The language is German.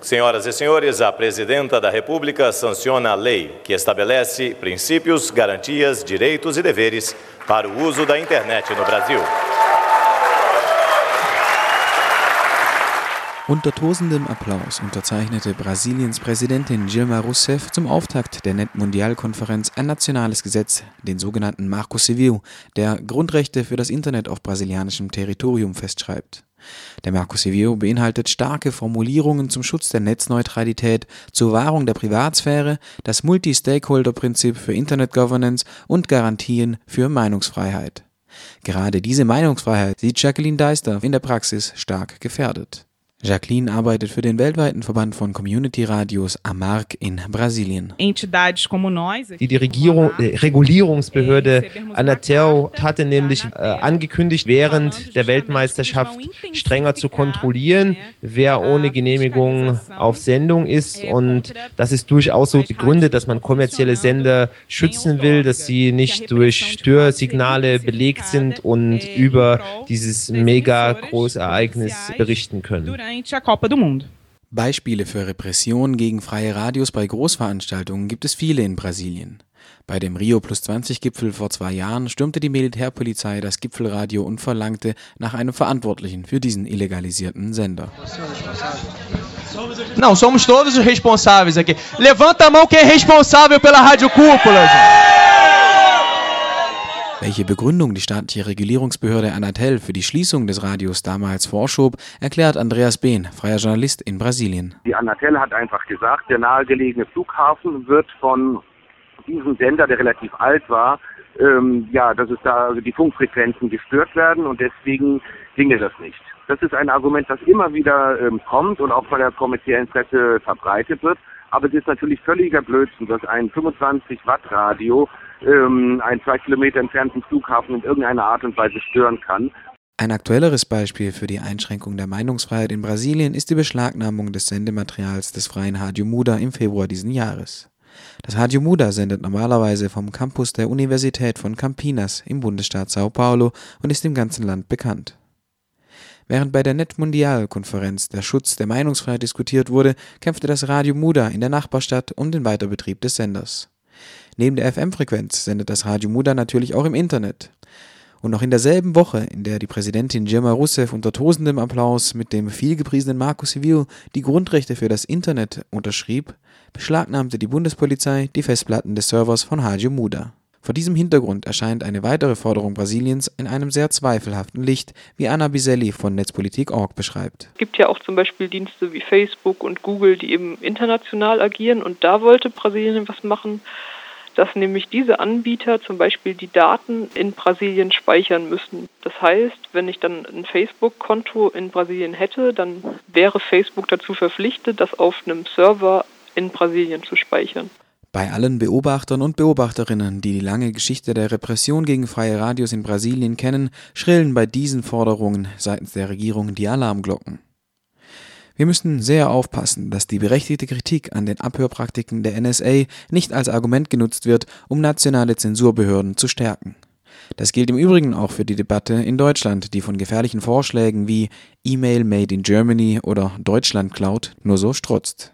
Senhoras e senhores, a presidenta da República sanciona a lei que estabelece princípios, garantias, direitos e deveres para o uso da internet no Brasil. Unter tosendem Applaus unterzeichnete Brasiliens Präsidentin Dilma Rousseff zum Auftakt der Netmundialkonferenz ein nationales Gesetz, den sogenannten Marco Civil, der Grundrechte für das Internet auf brasilianischem Territorium festschreibt. Der Marco Civil beinhaltet starke Formulierungen zum Schutz der Netzneutralität, zur Wahrung der Privatsphäre, das Multi-Stakeholder-Prinzip für Internet Governance und Garantien für Meinungsfreiheit. Gerade diese Meinungsfreiheit sieht Jacqueline Deister in der Praxis stark gefährdet. Jacqueline arbeitet für den weltweiten Verband von Community Radios AMARC in Brasilien. Die, die Regierung, äh, Regulierungsbehörde Anatel hatte nämlich äh, angekündigt, während der Weltmeisterschaft strenger zu kontrollieren, wer ohne Genehmigung auf Sendung ist. Und das ist durchaus so begründet, dass man kommerzielle Sender schützen will, dass sie nicht durch Störsignale belegt sind und über dieses mega Großereignis berichten können durante a Copa do Mundo. Beispiele für Repression gegen freie Radios bei Großveranstaltungen gibt es viele in Brasilien. Bei dem Rio Plus 20 Gipfel vor zwei Jahren stürmte die Militärpolizei das Gipfelradio und verlangte nach einem Verantwortlichen für diesen illegalisierten Sender. Não, somos todos os responsáveis aqui. Levanta a mão quem é responsável pela Rádio Cúpula. Gente. Welche Begründung die staatliche Regulierungsbehörde Anatel für die Schließung des Radios damals vorschob, erklärt Andreas Behn, freier Journalist in Brasilien. Die Anatel hat einfach gesagt, der nahegelegene Flughafen wird von diesem Sender, der relativ alt war, ähm, ja, dass es da also die Funkfrequenzen gestört werden und deswegen ginge das nicht. Das ist ein Argument, das immer wieder ähm, kommt und auch bei der kommerziellen Presse verbreitet wird. Aber es ist natürlich völliger Blödsinn, dass ein 25 Watt Radio ähm, einen zwei Kilometer entfernten Flughafen in irgendeiner Art und Weise stören kann. Ein aktuelleres Beispiel für die Einschränkung der Meinungsfreiheit in Brasilien ist die Beschlagnahmung des Sendematerials des freien Radio Muda im Februar diesen Jahres. Das Radio Muda sendet normalerweise vom Campus der Universität von Campinas im Bundesstaat Sao Paulo und ist im ganzen Land bekannt. Während bei der Netmundial-Konferenz der Schutz der Meinungsfreiheit diskutiert wurde, kämpfte das Radio Muda in der Nachbarstadt um den Weiterbetrieb des Senders. Neben der FM-Frequenz sendet das Radio Muda natürlich auch im Internet. Und noch in derselben Woche, in der die Präsidentin Dilma Rousseff unter tosendem Applaus mit dem vielgepriesenen Marco Civil die Grundrechte für das Internet unterschrieb, beschlagnahmte die Bundespolizei die Festplatten des Servers von Radio Muda. Vor diesem Hintergrund erscheint eine weitere Forderung Brasiliens in einem sehr zweifelhaften Licht, wie Anna Biselli von Netzpolitik.org beschreibt. Es gibt ja auch zum Beispiel Dienste wie Facebook und Google, die eben international agieren und da wollte Brasilien was machen dass nämlich diese Anbieter zum Beispiel die Daten in Brasilien speichern müssen. Das heißt, wenn ich dann ein Facebook-Konto in Brasilien hätte, dann wäre Facebook dazu verpflichtet, das auf einem Server in Brasilien zu speichern. Bei allen Beobachtern und Beobachterinnen, die die lange Geschichte der Repression gegen freie Radios in Brasilien kennen, schrillen bei diesen Forderungen seitens der Regierung die Alarmglocken. Wir müssen sehr aufpassen, dass die berechtigte Kritik an den Abhörpraktiken der NSA nicht als Argument genutzt wird, um nationale Zensurbehörden zu stärken. Das gilt im Übrigen auch für die Debatte in Deutschland, die von gefährlichen Vorschlägen wie E-Mail Made in Germany oder Deutschland Cloud nur so strotzt.